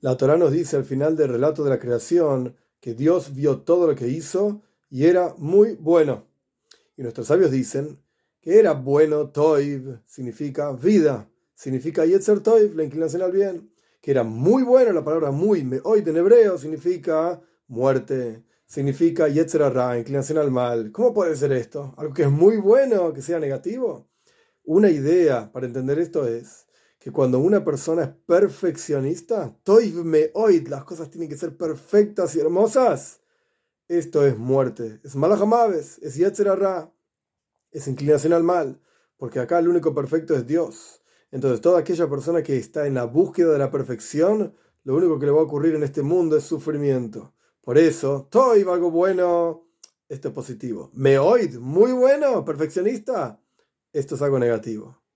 La Torah nos dice al final del relato de la creación que Dios vio todo lo que hizo y era muy bueno. Y nuestros sabios dicen que era bueno, toiv, significa vida, significa yetzer toiv, la inclinación al bien. Que era muy bueno, la palabra muy, hoy en hebreo, significa muerte, significa yetzer ra, inclinación al mal. ¿Cómo puede ser esto? ¿Algo que es muy bueno, que sea negativo? Una idea para entender esto es que cuando una persona es perfeccionista, toiv me oid, las cosas tienen que ser perfectas y hermosas. Esto es muerte, es malajamaves, es yetzer ra es inclinación al mal, porque acá el único perfecto es Dios. Entonces, toda aquella persona que está en la búsqueda de la perfección, lo único que le va a ocurrir en este mundo es sufrimiento. Por eso, Toy, algo bueno, esto es positivo. Meoid, muy bueno, perfeccionista, esto es algo negativo.